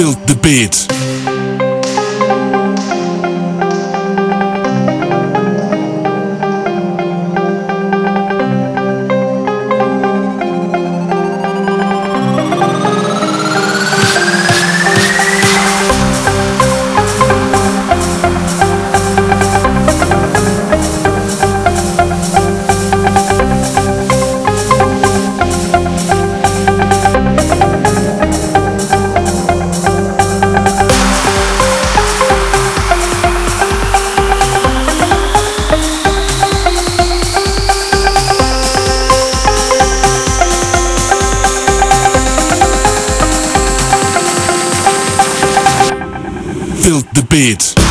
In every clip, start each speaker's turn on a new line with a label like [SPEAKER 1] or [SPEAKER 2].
[SPEAKER 1] Feel the beat. Beat.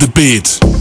[SPEAKER 1] The beat.